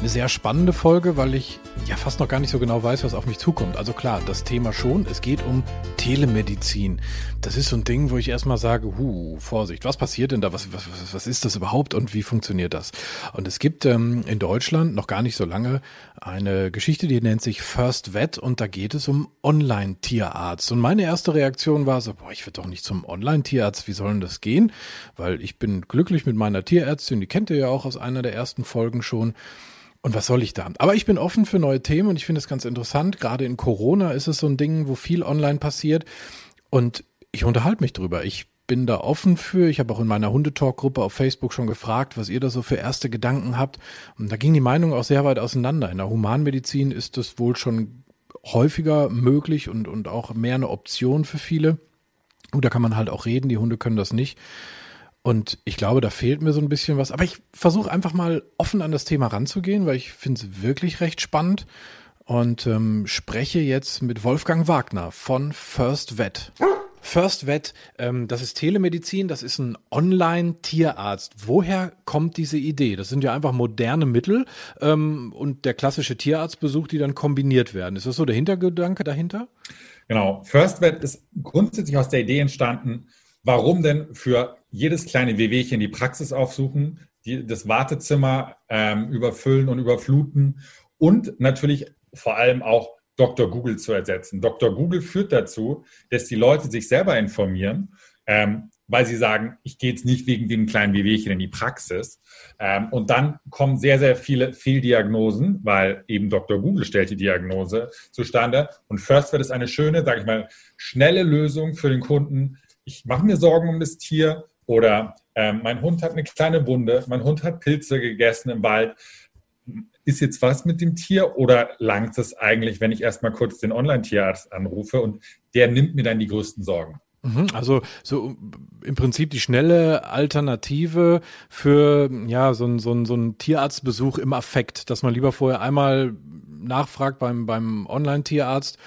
eine sehr spannende Folge, weil ich ja fast noch gar nicht so genau weiß, was auf mich zukommt. Also klar, das Thema schon. Es geht um Telemedizin. Das ist so ein Ding, wo ich erstmal sage, hu, Vorsicht, was passiert denn da? Was, was, was ist das überhaupt und wie funktioniert das? Und es gibt ähm, in Deutschland noch gar nicht so lange eine Geschichte, die nennt sich First Vet und da geht es um Online-Tierarzt. Und meine erste Reaktion war so, boah, ich will doch nicht zum Online-Tierarzt, wie soll denn das gehen? Weil ich bin glücklich mit meiner Tierärztin, die kennt ihr ja auch aus einer der ersten Folgen schon. Und was soll ich da? Aber ich bin offen für neue Themen und ich finde es ganz interessant. Gerade in Corona ist es so ein Ding, wo viel online passiert. Und ich unterhalte mich drüber. Ich bin da offen für. Ich habe auch in meiner Hundetalk-Gruppe auf Facebook schon gefragt, was ihr da so für erste Gedanken habt. Und da ging die Meinung auch sehr weit auseinander. In der Humanmedizin ist das wohl schon häufiger möglich und, und auch mehr eine Option für viele. Gut, da kann man halt auch reden, die Hunde können das nicht. Und ich glaube, da fehlt mir so ein bisschen was. Aber ich versuche einfach mal offen an das Thema ranzugehen, weil ich finde es wirklich recht spannend. Und ähm, spreche jetzt mit Wolfgang Wagner von First Vet. First Vet, ähm, das ist Telemedizin, das ist ein Online-Tierarzt. Woher kommt diese Idee? Das sind ja einfach moderne Mittel ähm, und der klassische Tierarztbesuch, die dann kombiniert werden. Ist das so der Hintergedanke dahinter? Genau. First Vet ist grundsätzlich aus der Idee entstanden, warum denn für jedes kleine Wehwehchen die Praxis aufsuchen, die, das Wartezimmer ähm, überfüllen und überfluten und natürlich vor allem auch Dr. Google zu ersetzen. Dr. Google führt dazu, dass die Leute sich selber informieren, ähm, weil sie sagen, ich gehe jetzt nicht wegen dem kleinen Wehwehchen in die Praxis. Ähm, und dann kommen sehr, sehr viele Fehldiagnosen, weil eben Dr. Google stellt die Diagnose zustande. Und First wird es eine schöne, sage ich mal, schnelle Lösung für den Kunden. Ich mache mir Sorgen um das Tier oder ähm, mein Hund hat eine kleine Wunde, mein Hund hat Pilze gegessen im Wald. Ist jetzt was mit dem Tier oder langt es eigentlich, wenn ich erstmal kurz den Online-Tierarzt anrufe und der nimmt mir dann die größten Sorgen? Mhm, also so im Prinzip die schnelle Alternative für ja so ein, so ein, so ein Tierarztbesuch im Affekt, dass man lieber vorher einmal nachfragt beim, beim Online-Tierarzt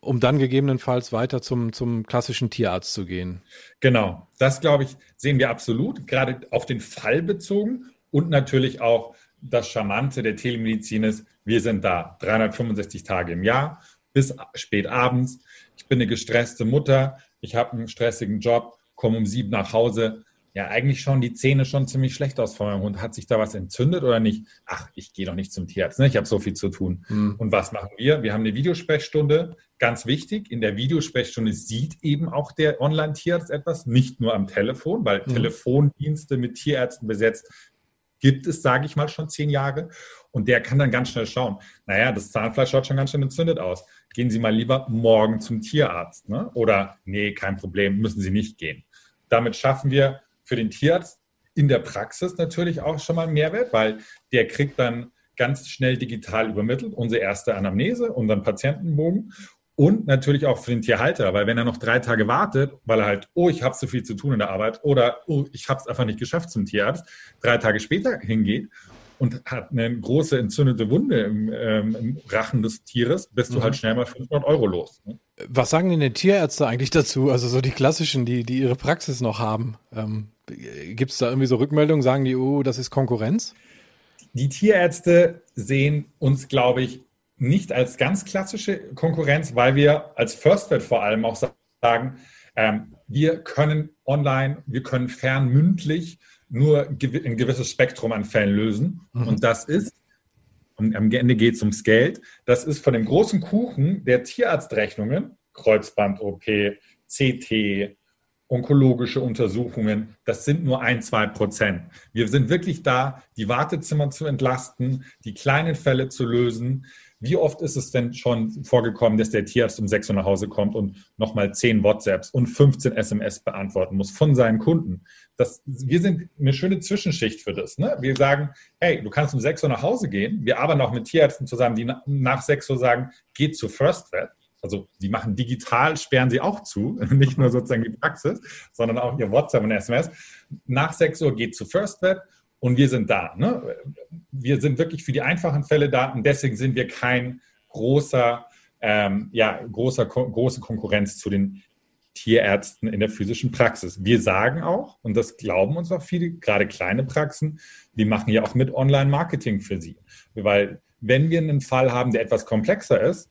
um dann gegebenenfalls weiter zum, zum klassischen Tierarzt zu gehen. Genau, das glaube ich, sehen wir absolut, gerade auf den Fall bezogen und natürlich auch das Charmante der Telemedizin ist, wir sind da 365 Tage im Jahr bis spät abends. Ich bin eine gestresste Mutter, ich habe einen stressigen Job, komme um sieben nach Hause ja, eigentlich schauen die Zähne schon ziemlich schlecht aus von meinem Hund. Hat sich da was entzündet oder nicht? Ach, ich gehe doch nicht zum Tierarzt, ne? ich habe so viel zu tun. Mhm. Und was machen wir? Wir haben eine Videosprechstunde, ganz wichtig. In der Videosprechstunde sieht eben auch der Online-Tierarzt etwas, nicht nur am Telefon, weil mhm. Telefondienste mit Tierärzten besetzt gibt es, sage ich mal, schon zehn Jahre. Und der kann dann ganz schnell schauen, naja, das Zahnfleisch schaut schon ganz schön entzündet aus. Gehen Sie mal lieber morgen zum Tierarzt. Ne? Oder nee, kein Problem, müssen Sie nicht gehen. Damit schaffen wir für den Tierarzt in der Praxis natürlich auch schon mal einen Mehrwert, weil der kriegt dann ganz schnell digital übermittelt unsere erste Anamnese, unseren Patientenbogen und natürlich auch für den Tierhalter, weil wenn er noch drei Tage wartet, weil er halt, oh, ich habe so viel zu tun in der Arbeit oder oh, ich habe es einfach nicht geschafft zum Tierarzt, drei Tage später hingeht und hat eine große entzündete Wunde im, ähm, im Rachen des Tieres, bist mhm. du halt schnell mal 500 Euro los. Ne? Was sagen denn die Tierärzte eigentlich dazu? Also so die klassischen, die, die ihre Praxis noch haben. Ähm, Gibt es da irgendwie so Rückmeldungen? Sagen die, oh, das ist Konkurrenz? Die Tierärzte sehen uns, glaube ich, nicht als ganz klassische Konkurrenz, weil wir als FirstVet vor allem auch sagen, ähm, wir können online, wir können fernmündlich nur ein gewisses Spektrum an Fällen lösen. Mhm. Und das ist, und am Ende geht es ums Geld, das ist von dem großen Kuchen der Tierarztrechnungen, Kreuzband-OP, CT, onkologische Untersuchungen, das sind nur ein, zwei Prozent. Wir sind wirklich da, die Wartezimmer zu entlasten, die kleinen Fälle zu lösen. Wie oft ist es denn schon vorgekommen, dass der Tierarzt um sechs Uhr nach Hause kommt und nochmal zehn WhatsApps und 15 SMS beantworten muss von seinen Kunden? Das, wir sind eine schöne Zwischenschicht für das. Ne? Wir sagen, hey, du kannst um sechs Uhr nach Hause gehen. Wir arbeiten auch mit Tierärzten zusammen, die nach sechs Uhr sagen, geh zu First Vet also die machen digital, sperren sie auch zu, nicht nur sozusagen die Praxis, sondern auch ihr WhatsApp und SMS. Nach 6 Uhr geht zu FirstWeb und wir sind da. Ne? Wir sind wirklich für die einfachen Fälle da und deswegen sind wir kein großer, ähm, ja, großer, große Konkurrenz zu den Tierärzten in der physischen Praxis. Wir sagen auch, und das glauben uns auch viele, gerade kleine Praxen, wir machen ja auch mit Online-Marketing für sie. Weil wenn wir einen Fall haben, der etwas komplexer ist,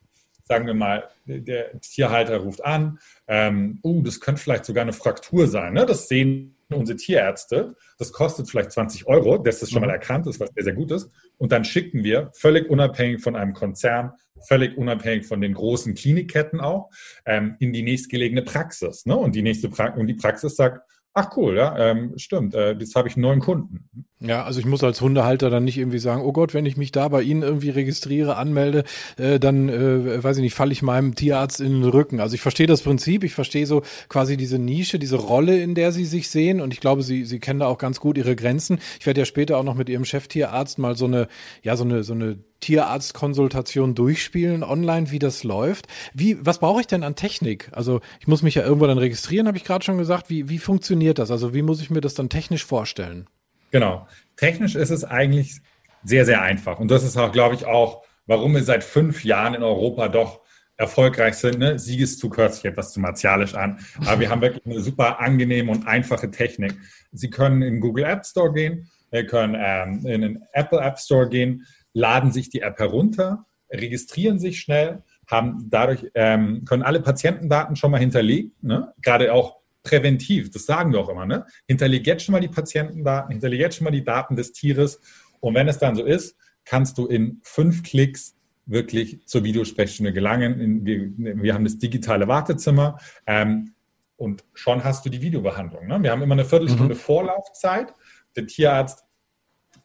sagen wir mal, der Tierhalter ruft an, ähm, uh, das könnte vielleicht sogar eine Fraktur sein. Ne? Das sehen unsere Tierärzte. Das kostet vielleicht 20 Euro, dass das schon mal mhm. erkannt ist, was sehr, sehr gut ist. Und dann schicken wir, völlig unabhängig von einem Konzern, völlig unabhängig von den großen Klinikketten auch, ähm, in die nächstgelegene Praxis. Ne? Und die nächste pra und die Praxis sagt, ach cool, ja, ähm, stimmt, äh, jetzt habe ich einen neuen Kunden. Ja, also ich muss als Hundehalter dann nicht irgendwie sagen, oh Gott, wenn ich mich da bei Ihnen irgendwie registriere, anmelde, äh, dann, äh, weiß ich nicht, falle ich meinem Tierarzt in den Rücken. Also ich verstehe das Prinzip, ich verstehe so quasi diese Nische, diese Rolle, in der Sie sich sehen und ich glaube, Sie, Sie kennen da auch ganz gut Ihre Grenzen. Ich werde ja später auch noch mit Ihrem Cheftierarzt mal so eine, ja, so eine, so eine Tierarztkonsultation durchspielen online, wie das läuft. Wie, was brauche ich denn an Technik? Also ich muss mich ja irgendwo dann registrieren, habe ich gerade schon gesagt. Wie, wie funktioniert das? Also wie muss ich mir das dann technisch vorstellen? Genau. Technisch ist es eigentlich sehr, sehr einfach. Und das ist auch, glaube ich, auch, warum wir seit fünf Jahren in Europa doch erfolgreich sind. Ne? Siegeszug hört sich etwas zu martialisch an, aber wir haben wirklich eine super angenehme und einfache Technik. Sie können in Google App Store gehen, Sie können ähm, in den Apple App Store gehen, laden sich die App herunter, registrieren sich schnell, haben dadurch ähm, können alle Patientendaten schon mal hinterlegt, ne? gerade auch präventiv, das sagen wir auch immer, ne? Hinterleg jetzt schon mal die Patientendaten, hinterleg jetzt schon mal die Daten des Tieres. Und wenn es dann so ist, kannst du in fünf Klicks wirklich zur Videosprechstunde gelangen. Wir, wir haben das digitale Wartezimmer ähm, und schon hast du die Videobehandlung. Ne? Wir haben immer eine Viertelstunde mhm. Vorlaufzeit. Der Tierarzt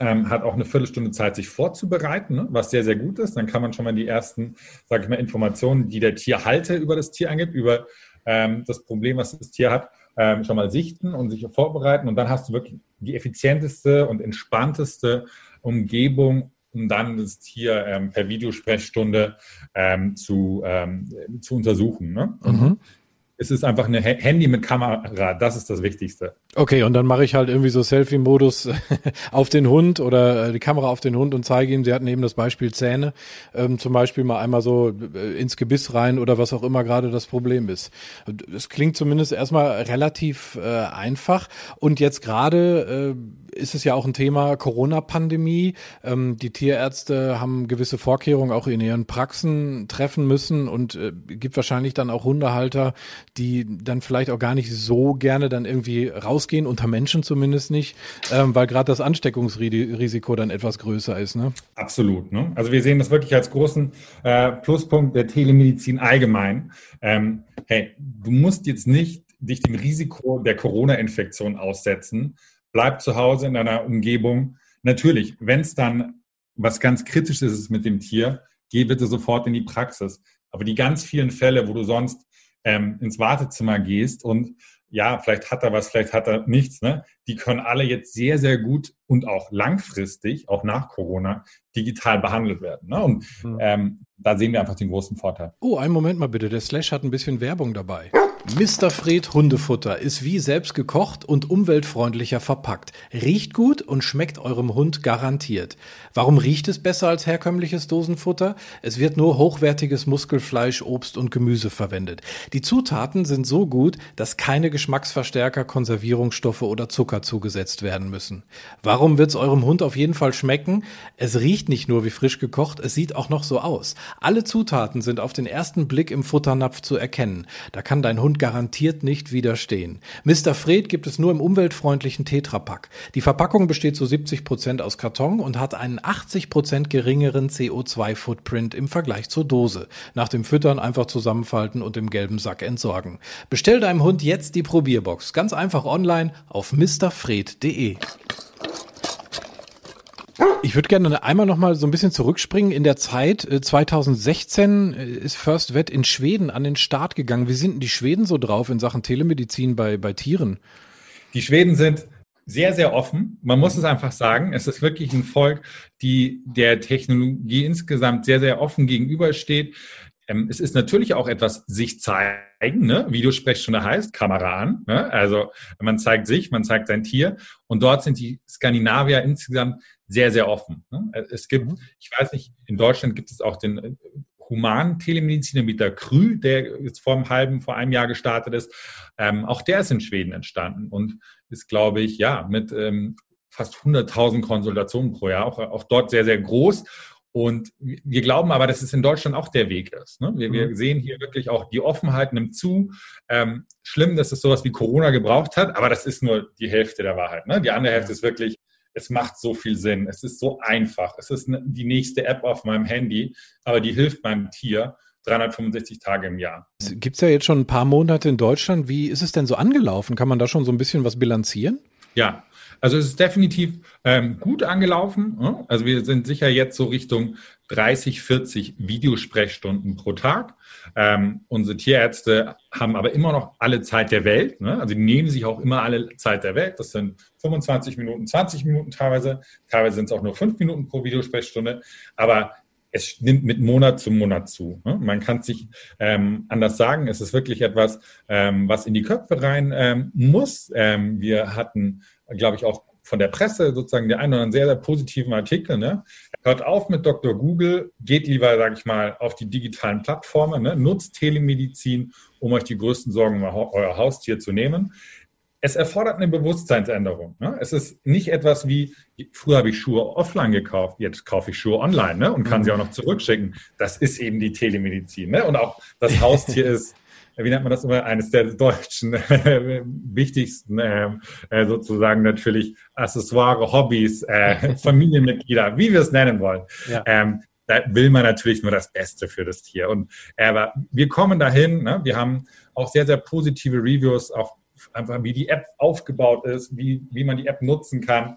ähm, hat auch eine Viertelstunde Zeit, sich vorzubereiten, ne? was sehr, sehr gut ist. Dann kann man schon mal die ersten, sage ich mal, Informationen, die der Tierhalter über das Tier angibt, über ähm, das Problem, was das Tier hat, ähm, schon mal sichten und sich vorbereiten. Und dann hast du wirklich die effizienteste und entspannteste Umgebung, um dann das Tier ähm, per Videosprechstunde ähm, zu, ähm, zu untersuchen. Ne? Mhm es ist einfach ein Handy mit Kamera, das ist das Wichtigste. Okay, und dann mache ich halt irgendwie so Selfie-Modus auf den Hund oder äh, die Kamera auf den Hund und zeige ihm, sie hatten eben das Beispiel Zähne, ähm, zum Beispiel mal einmal so äh, ins Gebiss rein oder was auch immer gerade das Problem ist. Es klingt zumindest erstmal relativ äh, einfach und jetzt gerade äh, ist es ja auch ein Thema Corona-Pandemie. Ähm, die Tierärzte haben gewisse Vorkehrungen auch in ihren Praxen treffen müssen und äh, gibt wahrscheinlich dann auch Hundehalter, die dann vielleicht auch gar nicht so gerne dann irgendwie rausgehen, unter Menschen zumindest nicht, ähm, weil gerade das Ansteckungsrisiko dann etwas größer ist. Ne? Absolut. Ne? Also wir sehen das wirklich als großen äh, Pluspunkt der Telemedizin allgemein. Ähm, hey, du musst jetzt nicht dich dem Risiko der Corona-Infektion aussetzen, bleib zu Hause in deiner Umgebung. Natürlich, wenn es dann was ganz Kritisches ist mit dem Tier, geh bitte sofort in die Praxis. Aber die ganz vielen Fälle, wo du sonst ähm, ins Wartezimmer gehst und ja, vielleicht hat er was, vielleicht hat er nichts, ne? Die können alle jetzt sehr, sehr gut und auch langfristig, auch nach Corona, digital behandelt werden. Ne? Und mhm. ähm, da sehen wir einfach den großen Vorteil. Oh, einen Moment mal bitte. Der Slash hat ein bisschen Werbung dabei. Mr. Fred Hundefutter ist wie selbst gekocht und umweltfreundlicher verpackt. Riecht gut und schmeckt eurem Hund garantiert. Warum riecht es besser als herkömmliches Dosenfutter? Es wird nur hochwertiges Muskelfleisch, Obst und Gemüse verwendet. Die Zutaten sind so gut, dass keine Geschmacksverstärker, Konservierungsstoffe oder Zucker zugesetzt werden müssen. Warum wird es eurem Hund auf jeden Fall schmecken? Es riecht nicht nur wie frisch gekocht, es sieht auch noch so aus. Alle Zutaten sind auf den ersten Blick im Futternapf zu erkennen. Da kann dein Hund garantiert nicht widerstehen. Mr. Fred gibt es nur im umweltfreundlichen Tetrapack. Die Verpackung besteht zu 70 Prozent aus Karton und hat einen 80 Prozent geringeren CO2-Footprint im Vergleich zur Dose. Nach dem Füttern einfach zusammenfalten und im gelben Sack entsorgen. Bestell deinem Hund jetzt die Probierbox. Ganz einfach online auf mrfred.de. Ich würde gerne einmal noch mal so ein bisschen zurückspringen. In der Zeit 2016 äh, äh, ist First Vet in Schweden an den Start gegangen. Wie sind denn die Schweden so drauf in Sachen Telemedizin bei, bei Tieren? Die Schweden sind sehr, sehr offen. Man muss es einfach sagen. Es ist wirklich ein Volk, die der Technologie insgesamt sehr, sehr offen gegenübersteht. Ähm, es ist natürlich auch etwas sich zeigen, ne? Videosprechstunde heißt, Kamera an. Ne? Also man zeigt sich, man zeigt sein Tier. Und dort sind die Skandinavier insgesamt sehr, sehr offen. Ne? Es gibt, mhm. ich weiß nicht, in Deutschland gibt es auch den äh, humanen Telemediziner mit der Krü, der jetzt vor einem halben, vor einem Jahr gestartet ist. Ähm, auch der ist in Schweden entstanden und ist, glaube ich, ja, mit ähm, fast 100.000 Konsultationen pro Jahr, auch, auch dort sehr, sehr groß. Und wir glauben aber, dass es in Deutschland auch der Weg ist. Ne? Wir, wir, mhm. sehen hier wirklich auch, die Offenheit nimmt zu. Ähm, schlimm, dass es sowas wie Corona gebraucht hat, aber das ist nur die Hälfte der Wahrheit. Ne? Die andere Hälfte ist wirklich, es macht so viel Sinn. Es ist so einfach. Es ist die nächste App auf meinem Handy, aber die hilft meinem Tier 365 Tage im Jahr. Gibt es ja jetzt schon ein paar Monate in Deutschland. Wie ist es denn so angelaufen? Kann man da schon so ein bisschen was bilanzieren? Ja, also es ist definitiv ähm, gut angelaufen. Ne? Also wir sind sicher jetzt so Richtung 30, 40 Videosprechstunden pro Tag. Ähm, unsere Tierärzte haben aber immer noch alle Zeit der Welt. Ne? Also die nehmen sich auch immer alle Zeit der Welt. Das sind 25 Minuten, 20 Minuten teilweise. Teilweise sind es auch nur fünf Minuten pro Videosprechstunde. Aber es nimmt mit Monat zu Monat zu. Ne? Man kann es sich ähm, anders sagen. Es ist wirklich etwas, ähm, was in die Köpfe rein ähm, muss. Ähm, wir hatten, glaube ich, auch von der Presse sozusagen der einen oder anderen sehr, sehr positiven Artikel. Ne? Hört auf mit Dr. Google, geht lieber, sage ich mal, auf die digitalen Plattformen, ne? nutzt Telemedizin, um euch die größten Sorgen um euer Haustier zu nehmen es erfordert eine Bewusstseinsänderung. Ne? Es ist nicht etwas wie, früher habe ich Schuhe offline gekauft, jetzt kaufe ich Schuhe online ne? und kann mhm. sie auch noch zurückschicken. Das ist eben die Telemedizin. Ne? Und auch das Haustier ist, wie nennt man das immer, eines der deutschen äh, wichtigsten äh, äh, sozusagen natürlich Accessoire, Hobbys, äh, Familienmitglieder, wie wir es nennen wollen. Ja. Ähm, da will man natürlich nur das Beste für das Tier. Und aber wir kommen dahin. Ne? Wir haben auch sehr, sehr positive Reviews auf einfach wie die App aufgebaut ist, wie, wie man die App nutzen kann.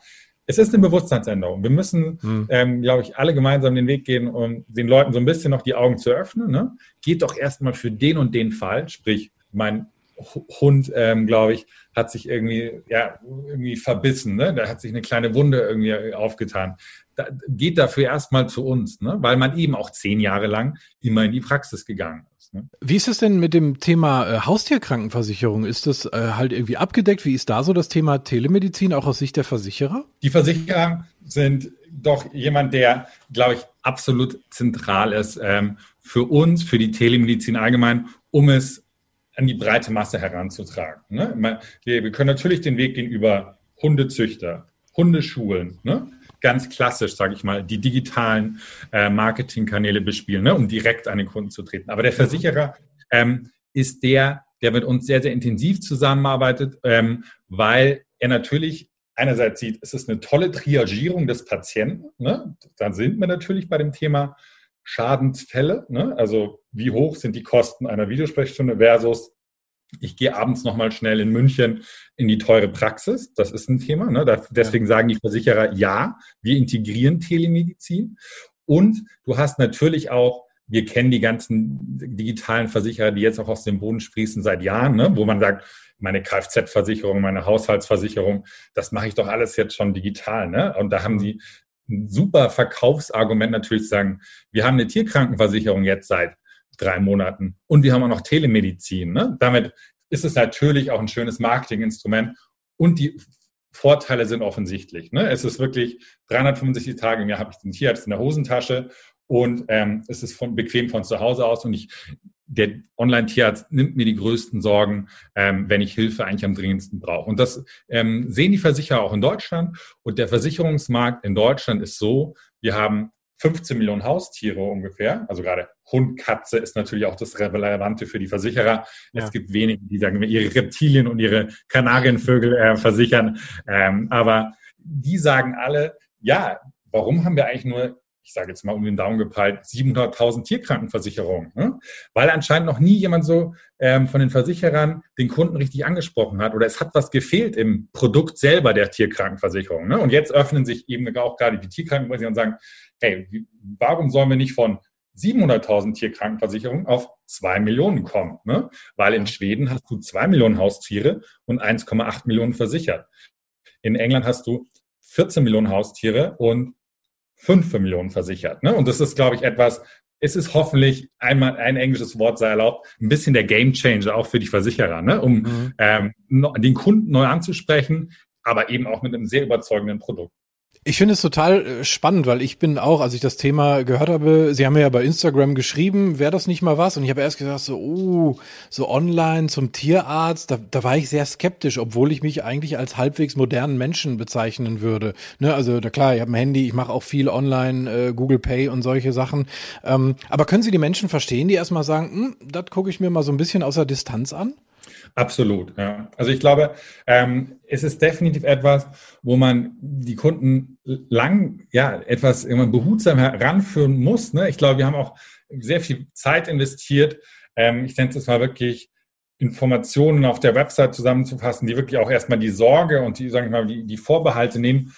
Es ist eine Bewusstseinsänderung. Wir müssen, mhm. ähm, glaube ich, alle gemeinsam den Weg gehen, um den Leuten so ein bisschen noch die Augen zu öffnen. Ne? Geht doch erstmal für den und den Fall, sprich, mein Hund, ähm, glaube ich, hat sich irgendwie, ja, irgendwie verbissen, ne? Da hat sich eine kleine Wunde irgendwie aufgetan. Da, geht dafür erstmal zu uns, ne? Weil man eben auch zehn Jahre lang immer in die Praxis gegangen ist. Ne? Wie ist es denn mit dem Thema äh, Haustierkrankenversicherung? Ist das äh, halt irgendwie abgedeckt? Wie ist da so das Thema Telemedizin auch aus Sicht der Versicherer? Die Versicherer sind doch jemand, der, glaube ich, absolut zentral ist ähm, für uns, für die Telemedizin allgemein, um es an die breite Masse heranzutragen. Ne? Wir können natürlich den Weg gehen über Hundezüchter, Hundeschulen, ne? Ganz klassisch, sage ich mal, die digitalen äh, Marketingkanäle bespielen, ne, um direkt an den Kunden zu treten. Aber der mhm. Versicherer ähm, ist der, der mit uns sehr, sehr intensiv zusammenarbeitet, ähm, weil er natürlich einerseits sieht, es ist eine tolle Triagierung des Patienten. Ne? Dann sind wir natürlich bei dem Thema Schadensfälle. Ne? Also wie hoch sind die Kosten einer Videosprechstunde versus ich gehe abends nochmal schnell in München in die teure Praxis. Das ist ein Thema. Ne? deswegen ja. sagen die Versicherer, ja, wir integrieren Telemedizin. Und du hast natürlich auch, wir kennen die ganzen digitalen Versicherer, die jetzt auch aus dem Boden sprießen seit Jahren, ne? wo man sagt, meine Kfz-Versicherung, meine Haushaltsversicherung, das mache ich doch alles jetzt schon digital. Ne? Und da haben sie ein super Verkaufsargument natürlich zu sagen, wir haben eine Tierkrankenversicherung jetzt seit drei Monaten. Und wir haben auch noch Telemedizin. Ne? Damit ist es natürlich auch ein schönes Marketinginstrument und die Vorteile sind offensichtlich. Ne? Es ist wirklich 365 Tage im Jahr habe ich den Tierarzt in der Hosentasche und ähm, es ist von, bequem von zu Hause aus und ich der Online-Tierarzt nimmt mir die größten Sorgen, ähm, wenn ich Hilfe eigentlich am dringendsten brauche. Und das ähm, sehen die Versicherer auch in Deutschland. Und der Versicherungsmarkt in Deutschland ist so, wir haben 15 Millionen Haustiere ungefähr. Also gerade Hund, Katze ist natürlich auch das Relevante für die Versicherer. Ja. Es gibt wenige, die sagen, ihre Reptilien und ihre Kanarienvögel äh, versichern. Ähm, aber die sagen alle, ja, warum haben wir eigentlich nur ich sage jetzt mal um den Daumen gepeilt, 700.000 Tierkrankenversicherungen, ne? weil anscheinend noch nie jemand so ähm, von den Versicherern den Kunden richtig angesprochen hat oder es hat was gefehlt im Produkt selber der Tierkrankenversicherung. Ne? Und jetzt öffnen sich eben auch gerade die Tierkrankenversicherungen und sagen, hey, warum sollen wir nicht von 700.000 Tierkrankenversicherungen auf 2 Millionen kommen? Ne? Weil in Schweden hast du 2 Millionen Haustiere und 1,8 Millionen versichert. In England hast du 14 Millionen Haustiere und 5 Millionen versichert. Ne? Und das ist, glaube ich, etwas, es ist hoffentlich einmal ein englisches Wort sei erlaubt, ein bisschen der Game Changer auch für die Versicherer, ne? um mhm. ähm, den Kunden neu anzusprechen, aber eben auch mit einem sehr überzeugenden Produkt. Ich finde es total äh, spannend, weil ich bin auch, als ich das Thema gehört habe, Sie haben mir ja bei Instagram geschrieben, wäre das nicht mal was? Und ich habe erst gesagt, so, oh, so online zum Tierarzt, da, da war ich sehr skeptisch, obwohl ich mich eigentlich als halbwegs modernen Menschen bezeichnen würde. Ne, also na klar, ich habe ein Handy, ich mache auch viel online, äh, Google Pay und solche Sachen. Ähm, aber können Sie die Menschen verstehen, die erstmal sagen, hm, das gucke ich mir mal so ein bisschen aus der Distanz an? Absolut, ja. Also ich glaube, ähm, es ist definitiv etwas, wo man die Kunden lang, ja, etwas immer behutsam heranführen muss. Ne? Ich glaube, wir haben auch sehr viel Zeit investiert. Ähm, ich nenne es mal wirklich Informationen auf der Website zusammenzufassen, die wirklich auch erstmal die Sorge und die, sagen wir mal, die, die Vorbehalte nehmen.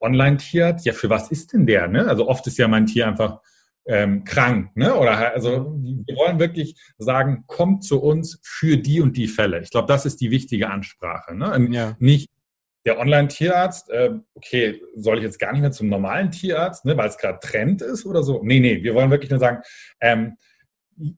Online-Tierarzt, ja, für was ist denn der? Ne? Also oft ist ja mein Tier einfach ähm, krank. Ne? Oder also wir wollen wirklich sagen, kommt zu uns für die und die Fälle. Ich glaube, das ist die wichtige Ansprache. Ne? Ja. Nicht der Online-Tierarzt, äh, okay, soll ich jetzt gar nicht mehr zum normalen Tierarzt, ne, weil es gerade Trend ist oder so? Nee, nee, wir wollen wirklich nur sagen, ähm,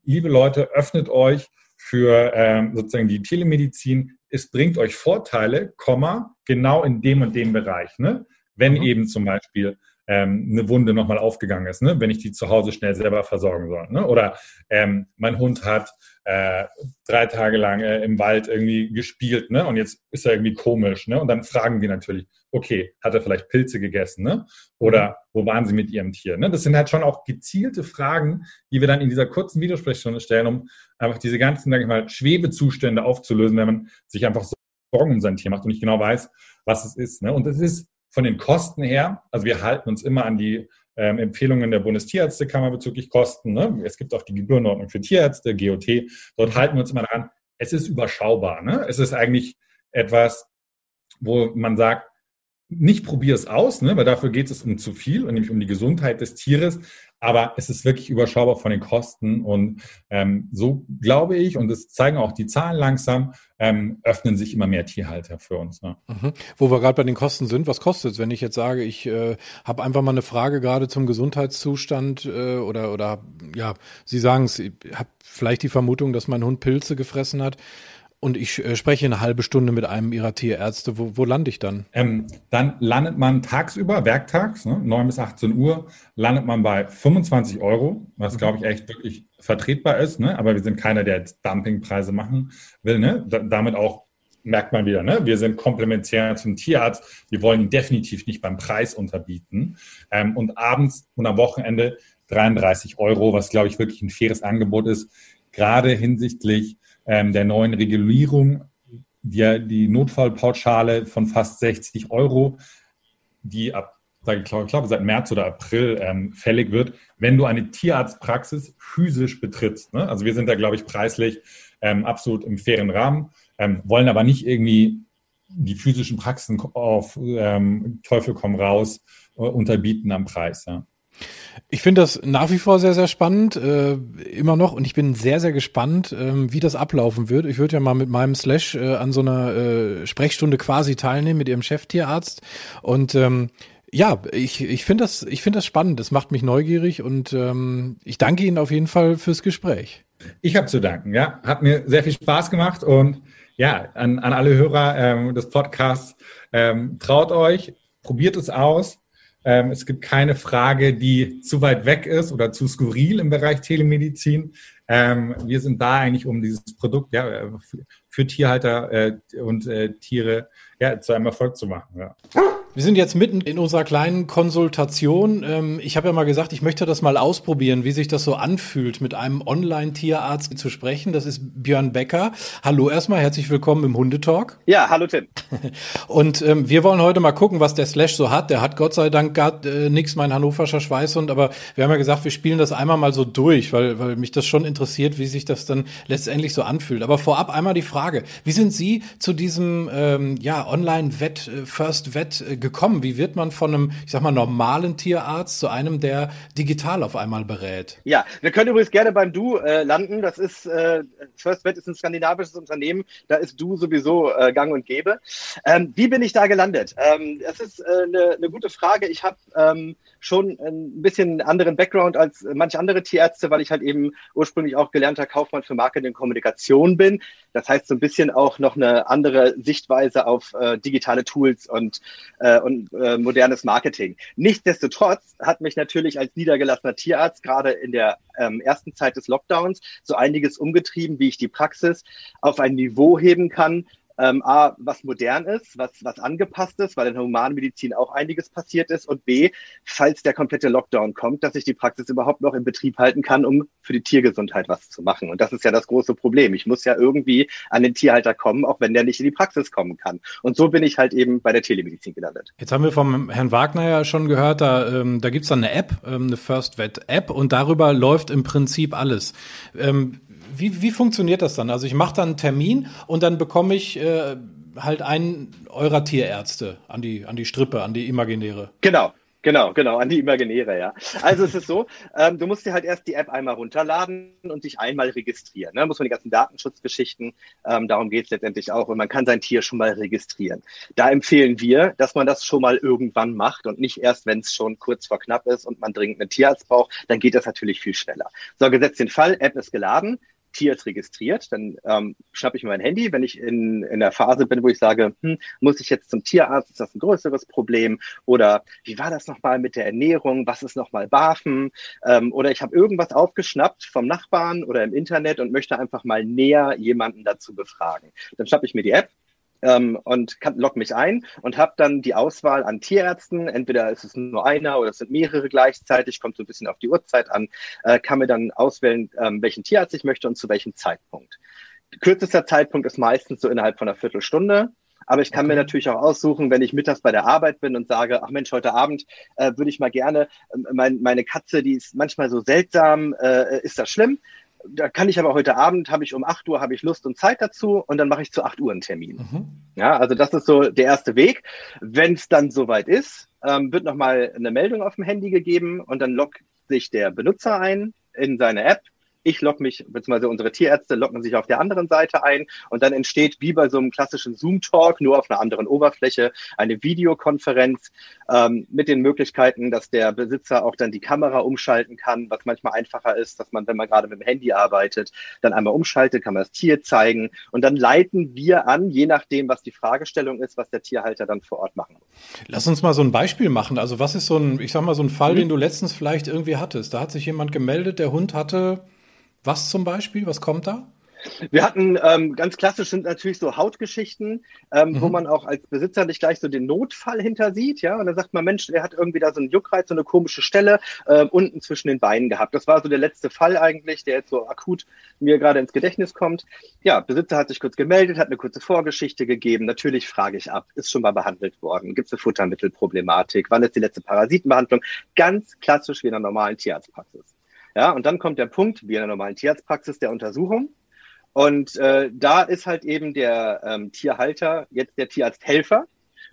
liebe Leute, öffnet euch für ähm, sozusagen die Telemedizin. Es bringt euch Vorteile, Komma, genau in dem und dem Bereich. Ne? Wenn mhm. eben zum Beispiel ähm, eine Wunde nochmal aufgegangen ist, ne? wenn ich die zu Hause schnell selber versorgen soll. Ne? Oder ähm, mein Hund hat äh, drei Tage lang äh, im Wald irgendwie gespielt ne? und jetzt ist er irgendwie komisch. Ne? Und dann fragen wir natürlich, okay, hat er vielleicht Pilze gegessen? Ne? Oder wo waren Sie mit Ihrem Tier? Ne? Das sind halt schon auch gezielte Fragen, die wir dann in dieser kurzen Videosprechstunde stellen, um einfach diese ganzen, sage ich mal, Schwebezustände aufzulösen, wenn man sich einfach Sorgen um sein Tier macht und nicht genau weiß, was es ist. Ne? Und es ist von den Kosten her, also wir halten uns immer an die ähm, Empfehlungen der Bundestierärztekammer bezüglich Kosten. Ne? Es gibt auch die Gebührenordnung für Tierärzte, GOT. Dort halten wir uns immer daran. Es ist überschaubar. Ne? Es ist eigentlich etwas, wo man sagt, nicht probier es aus, ne? weil dafür geht es um zu viel und nämlich um die Gesundheit des Tieres. Aber es ist wirklich überschaubar von den Kosten. Und ähm, so glaube ich, und das zeigen auch die Zahlen langsam, ähm, öffnen sich immer mehr Tierhalter für uns. Ne? Mhm. Wo wir gerade bei den Kosten sind, was kostet es, wenn ich jetzt sage, ich äh, habe einfach mal eine Frage gerade zum Gesundheitszustand äh, oder, oder ja, Sie sagen es, ich habe vielleicht die Vermutung, dass mein Hund Pilze gefressen hat und ich äh, spreche eine halbe Stunde mit einem Ihrer Tierärzte, wo, wo lande ich dann? Ähm, dann landet man tagsüber, werktags, ne, 9 bis 18 Uhr, landet man bei 25 Euro, was mhm. glaube ich echt wirklich vertretbar ist. Ne? Aber wir sind keiner, der jetzt Dumpingpreise machen will. Ne? Da, damit auch merkt man wieder, ne? wir sind komplementär zum Tierarzt. Wir wollen ihn definitiv nicht beim Preis unterbieten. Ähm, und abends und am Wochenende 33 Euro, was glaube ich wirklich ein faires Angebot ist, gerade hinsichtlich ähm, der neuen Regulierung, die, die Notfallpauschale von fast 60 Euro, die ab, ich glaube, seit März oder April ähm, fällig wird, wenn du eine Tierarztpraxis physisch betrittst. Ne? Also wir sind da, glaube ich, preislich ähm, absolut im fairen Rahmen, ähm, wollen aber nicht irgendwie die physischen Praxen auf ähm, Teufel komm raus äh, unterbieten am Preis. Ja. Ich finde das nach wie vor sehr, sehr spannend, äh, immer noch. Und ich bin sehr, sehr gespannt, ähm, wie das ablaufen wird. Ich würde ja mal mit meinem Slash äh, an so einer äh, Sprechstunde quasi teilnehmen mit ihrem Cheftierarzt. Und ähm, ja, ich, ich finde das, ich finde das spannend. Das macht mich neugierig und ähm, ich danke Ihnen auf jeden Fall fürs Gespräch. Ich habe zu danken, ja. Hat mir sehr viel Spaß gemacht und ja, an, an alle Hörer ähm, des Podcasts, ähm, traut euch, probiert es aus. Ähm, es gibt keine Frage, die zu weit weg ist oder zu skurril im Bereich Telemedizin. Ähm, wir sind da eigentlich, um dieses Produkt ja, für, für Tierhalter äh, und äh, Tiere ja, zu einem Erfolg zu machen. Ja. Wir sind jetzt mitten in unserer kleinen Konsultation. Ähm, ich habe ja mal gesagt, ich möchte das mal ausprobieren, wie sich das so anfühlt, mit einem Online-Tierarzt zu sprechen. Das ist Björn Becker. Hallo erstmal, herzlich willkommen im Hundetalk. Ja, hallo Tim. Und ähm, wir wollen heute mal gucken, was der Slash so hat. Der hat Gott sei Dank gar äh, nichts, mein hannoverscher Schweißhund, aber wir haben ja gesagt, wir spielen das einmal mal so durch, weil, weil mich das schon interessiert, wie sich das dann letztendlich so anfühlt. Aber vorab einmal die Frage, wie sind Sie zu diesem ähm, ja, Online-Vet, äh, First-Vet äh, gekommen? Wie wird man von einem, ich sag mal, normalen Tierarzt zu einem, der digital auf einmal berät? Ja, wir können übrigens gerne beim Du äh, landen. Das ist, äh, First Vet ist ein skandinavisches Unternehmen. Da ist Du sowieso äh, gang und gäbe. Ähm, wie bin ich da gelandet? Ähm, das ist äh, eine, eine gute Frage. Ich habe ähm, schon ein bisschen anderen Background als manche andere Tierärzte, weil ich halt eben ursprünglich auch gelernter Kaufmann für Marketing und Kommunikation bin. Das heißt so ein bisschen auch noch eine andere Sichtweise auf äh, digitale Tools und, äh, und äh, modernes Marketing. Nichtsdestotrotz hat mich natürlich als niedergelassener Tierarzt gerade in der ähm, ersten Zeit des Lockdowns so einiges umgetrieben, wie ich die Praxis auf ein Niveau heben kann, ähm, A, was modern ist, was, was angepasst ist, weil in der Humanmedizin auch einiges passiert ist und B, falls der komplette Lockdown kommt, dass ich die Praxis überhaupt noch in Betrieb halten kann, um für die Tiergesundheit was zu machen. Und das ist ja das große Problem. Ich muss ja irgendwie an den Tierhalter kommen, auch wenn der nicht in die Praxis kommen kann. Und so bin ich halt eben bei der Telemedizin gelandet. Jetzt haben wir vom Herrn Wagner ja schon gehört, da, ähm, da gibt's dann eine App, ähm, eine First Vet App und darüber läuft im Prinzip alles. Ähm, wie, wie funktioniert das dann? Also ich mache dann einen Termin und dann bekomme ich äh, halt einen eurer Tierärzte an die, an die Strippe, an die imaginäre. Genau. Genau, genau, an die Imaginäre, ja. Also es ist so, ähm, du musst dir halt erst die App einmal runterladen und dich einmal registrieren. Ne? Muss man die ganzen Datenschutzgeschichten, ähm, darum geht es letztendlich auch. Und man kann sein Tier schon mal registrieren. Da empfehlen wir, dass man das schon mal irgendwann macht und nicht erst, wenn es schon kurz vor knapp ist und man dringend einen Tierarzt braucht, dann geht das natürlich viel schneller. So, gesetzt den Fall, App ist geladen, Tier registriert, dann ähm, schnappe ich mir mein Handy, wenn ich in, in der Phase bin, wo ich sage, hm, muss ich jetzt zum Tierarzt, ist das ein größeres Problem? Oder wie war das nochmal mit der Ernährung? Was ist nochmal BAFen? Ähm, oder ich habe irgendwas aufgeschnappt vom Nachbarn oder im Internet und möchte einfach mal näher jemanden dazu befragen. Dann schnappe ich mir die App, ähm, und kann, log mich ein und habe dann die Auswahl an Tierärzten. Entweder ist es nur einer oder es sind mehrere gleichzeitig, kommt so ein bisschen auf die Uhrzeit an, äh, kann mir dann auswählen, ähm, welchen Tierarzt ich möchte und zu welchem Zeitpunkt. Kürzester Zeitpunkt ist meistens so innerhalb von einer Viertelstunde. Aber ich kann okay. mir natürlich auch aussuchen, wenn ich mittags bei der Arbeit bin und sage, ach Mensch, heute Abend äh, würde ich mal gerne, äh, mein, meine Katze, die ist manchmal so seltsam, äh, ist das schlimm? Da kann ich aber heute Abend, habe ich um 8 Uhr, habe ich Lust und Zeit dazu und dann mache ich zu 8 Uhr einen Termin. Mhm. Ja, also das ist so der erste Weg. Wenn es dann soweit ist, ähm, wird nochmal eine Meldung auf dem Handy gegeben und dann loggt sich der Benutzer ein in seine App ich logge mich, beziehungsweise unsere Tierärzte loggen sich auf der anderen Seite ein und dann entsteht wie bei so einem klassischen Zoom-Talk, nur auf einer anderen Oberfläche, eine Videokonferenz ähm, mit den Möglichkeiten, dass der Besitzer auch dann die Kamera umschalten kann, was manchmal einfacher ist, dass man, wenn man gerade mit dem Handy arbeitet, dann einmal umschaltet, kann man das Tier zeigen und dann leiten wir an, je nachdem, was die Fragestellung ist, was der Tierhalter dann vor Ort machen muss. Lass uns mal so ein Beispiel machen. Also was ist so ein, ich sag mal, so ein Fall, mhm. den du letztens vielleicht irgendwie hattest? Da hat sich jemand gemeldet, der Hund hatte was zum Beispiel? Was kommt da? Wir hatten ähm, ganz klassisch sind natürlich so Hautgeschichten, ähm, mhm. wo man auch als Besitzer nicht gleich so den Notfall hinter sieht, ja. Und dann sagt man, Mensch, der hat irgendwie da so einen Juckreiz, so eine komische Stelle äh, unten zwischen den Beinen gehabt. Das war so der letzte Fall eigentlich, der jetzt so akut mir gerade ins Gedächtnis kommt. Ja, Besitzer hat sich kurz gemeldet, hat eine kurze Vorgeschichte gegeben. Natürlich frage ich ab, ist schon mal behandelt worden? Gibt es eine Futtermittelproblematik? Wann ist die letzte Parasitenbehandlung? Ganz klassisch wie in einer normalen Tierarztpraxis. Ja, und dann kommt der Punkt, wie in einer normalen Tierarztpraxis, der Untersuchung. Und äh, da ist halt eben der ähm, Tierhalter jetzt der Tierarzthelfer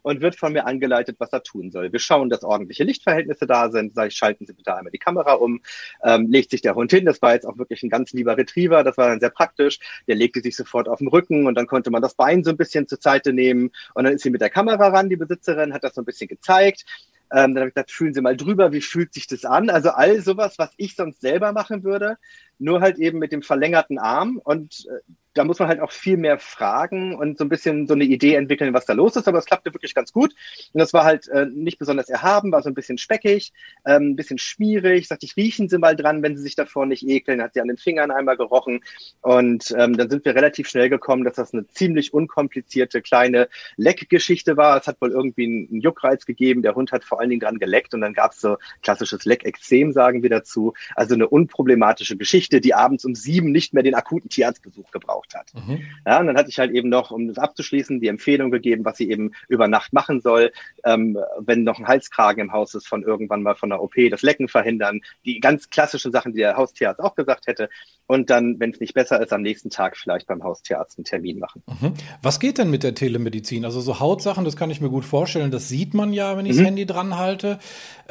und wird von mir angeleitet, was er tun soll. Wir schauen, dass ordentliche Lichtverhältnisse da sind. Sag ich, schalten Sie bitte einmal die Kamera um. Ähm, legt sich der Hund hin. Das war jetzt auch wirklich ein ganz lieber Retriever. Das war dann sehr praktisch. Der legte sich sofort auf den Rücken und dann konnte man das Bein so ein bisschen zur Seite nehmen. Und dann ist sie mit der Kamera ran, die Besitzerin, hat das so ein bisschen gezeigt. Ähm, dann habe ich gesagt, fühlen Sie mal drüber, wie fühlt sich das an? Also all sowas, was ich sonst selber machen würde. Nur halt eben mit dem verlängerten Arm und äh, da muss man halt auch viel mehr fragen und so ein bisschen so eine Idee entwickeln, was da los ist. Aber es klappte wirklich ganz gut. Und das war halt äh, nicht besonders erhaben, war so ein bisschen speckig, ähm, ein bisschen schmierig. Sagte ich, riechen Sie mal dran, wenn Sie sich davor nicht ekeln. Hat sie an den Fingern einmal gerochen. Und ähm, dann sind wir relativ schnell gekommen, dass das eine ziemlich unkomplizierte kleine Leckgeschichte war. Es hat wohl irgendwie einen Juckreiz gegeben. Der Hund hat vor allen Dingen dran geleckt und dann gab es so klassisches Leckexem, sagen wir dazu. Also eine unproblematische Geschichte, die abends um sieben nicht mehr den akuten Tierarztbesuch gebraucht gebraucht hat. Mhm. Ja, und dann hatte ich halt eben noch, um das abzuschließen, die Empfehlung gegeben, was sie eben über Nacht machen soll, ähm, wenn noch ein Halskragen im Haus ist von irgendwann mal von der OP, das Lecken verhindern, die ganz klassischen Sachen, die der Haustierarzt auch gesagt hätte. Und dann, wenn es nicht besser ist, am nächsten Tag vielleicht beim Haustierarzt einen Termin machen. Mhm. Was geht denn mit der Telemedizin? Also so Hautsachen, das kann ich mir gut vorstellen. Das sieht man ja, wenn ich das mhm. Handy dran halte.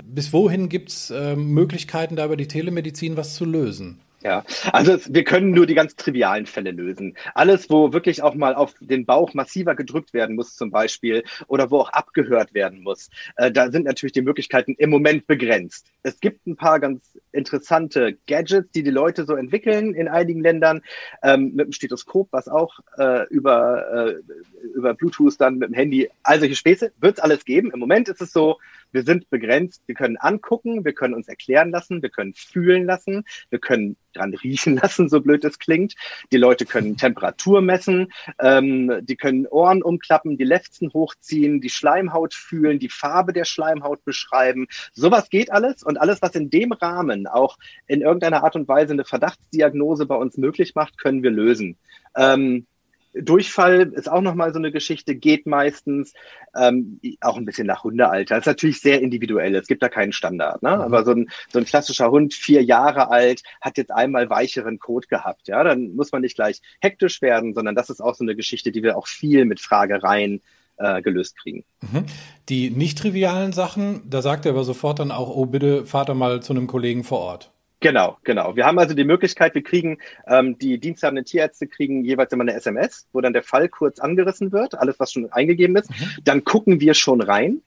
Bis wohin gibt es äh, Möglichkeiten, da über die Telemedizin was zu lösen? Ja, also wir können nur die ganz trivialen Fälle lösen. Alles, wo wirklich auch mal auf den Bauch massiver gedrückt werden muss zum Beispiel oder wo auch abgehört werden muss, äh, da sind natürlich die Möglichkeiten im Moment begrenzt. Es gibt ein paar ganz interessante Gadgets, die die Leute so entwickeln in einigen Ländern ähm, mit dem Stethoskop, was auch äh, über, äh, über Bluetooth dann mit dem Handy, all solche Späße, wird es alles geben. Im Moment ist es so, wir sind begrenzt, wir können angucken, wir können uns erklären lassen, wir können fühlen lassen, wir können dran riechen lassen, so blöd es klingt. Die Leute können Temperatur messen, ähm, die können Ohren umklappen, die Lefzen hochziehen, die Schleimhaut fühlen, die Farbe der Schleimhaut beschreiben. Sowas geht alles und alles, was in dem Rahmen auch in irgendeiner Art und Weise eine Verdachtsdiagnose bei uns möglich macht, können wir lösen. Ähm, Durchfall ist auch nochmal so eine Geschichte, geht meistens ähm, auch ein bisschen nach Hundealter. Das ist natürlich sehr individuell, es gibt da keinen Standard. Ne? Mhm. Aber so ein, so ein klassischer Hund, vier Jahre alt, hat jetzt einmal weicheren Kot gehabt. Ja, Dann muss man nicht gleich hektisch werden, sondern das ist auch so eine Geschichte, die wir auch viel mit Fragereien äh, gelöst kriegen. Mhm. Die nicht trivialen Sachen, da sagt er aber sofort dann auch, oh bitte, fahrt mal zu einem Kollegen vor Ort. Genau, genau. Wir haben also die Möglichkeit, wir kriegen, ähm, die diensthabenden Tierärzte kriegen jeweils immer eine SMS, wo dann der Fall kurz angerissen wird, alles, was schon eingegeben ist. Mhm. Dann gucken wir schon rein.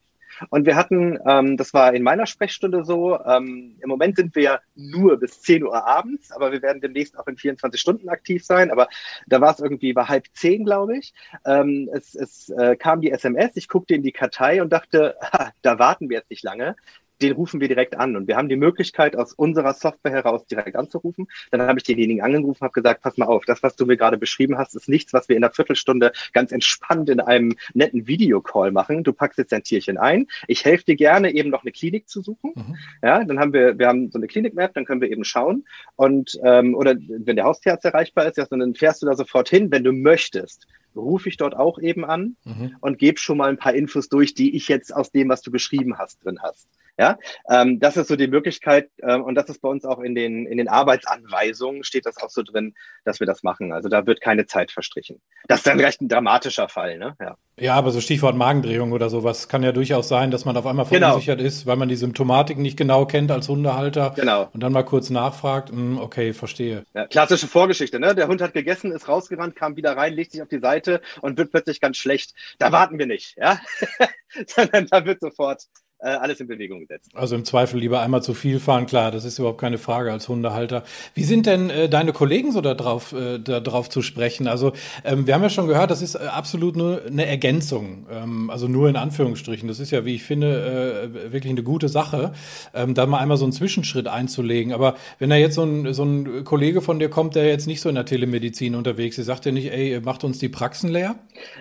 Und wir hatten, ähm, das war in meiner Sprechstunde so, ähm, im Moment sind wir nur bis 10 Uhr abends, aber wir werden demnächst auch in 24 Stunden aktiv sein. Aber da war es irgendwie bei halb zehn, glaube ich. Ähm, es es äh, kam die SMS, ich guckte in die Kartei und dachte, ha, da warten wir jetzt nicht lange den rufen wir direkt an. Und wir haben die Möglichkeit, aus unserer Software heraus direkt anzurufen. Dann habe ich denjenigen angerufen, habe gesagt, pass mal auf, das, was du mir gerade beschrieben hast, ist nichts, was wir in einer Viertelstunde ganz entspannt in einem netten Videocall machen. Du packst jetzt dein Tierchen ein. Ich helfe dir gerne, eben noch eine Klinik zu suchen. Mhm. Ja, dann haben wir, wir haben so eine Klinik-Map, dann können wir eben schauen. Und ähm, oder wenn der Haustierarzt erreichbar ist, ja, dann fährst du da sofort hin, wenn du möchtest rufe ich dort auch eben an mhm. und gebe schon mal ein paar Infos durch, die ich jetzt aus dem, was du beschrieben hast, drin hast. Ja, ähm, das ist so die Möglichkeit äh, und das ist bei uns auch in den, in den Arbeitsanweisungen steht das auch so drin, dass wir das machen. Also da wird keine Zeit verstrichen. Das ist dann recht ein dramatischer Fall, ne? Ja. Ja, aber so Stichwort Magendrehung oder sowas kann ja durchaus sein, dass man auf einmal genau. verunsichert genau. ist, weil man die Symptomatik nicht genau kennt als Hundehalter. Genau. Und dann mal kurz nachfragt, mh, hm, okay, verstehe. Ja, klassische Vorgeschichte, ne? Der Hund hat gegessen, ist rausgerannt, kam wieder rein, legt sich auf die Seite und wird plötzlich ganz schlecht. Da warten wir nicht, ja? Sondern da wird sofort äh, alles in Bewegung gesetzt. Also im Zweifel lieber einmal zu viel fahren, klar, das ist überhaupt keine Frage als Hundehalter. Wie sind denn äh, deine Kollegen so darauf äh, darauf zu sprechen? Also ähm, wir haben ja schon gehört, das ist äh, absolut nur eine Ergänzung, ähm, also nur in Anführungsstrichen. Das ist ja, wie ich finde, äh, wirklich eine gute Sache, ähm, da mal einmal so einen Zwischenschritt einzulegen. Aber wenn da jetzt so ein, so ein Kollege von dir kommt, der jetzt nicht so in der Telemedizin unterwegs ist, sagt er nicht, ey, macht uns die Praxen leer?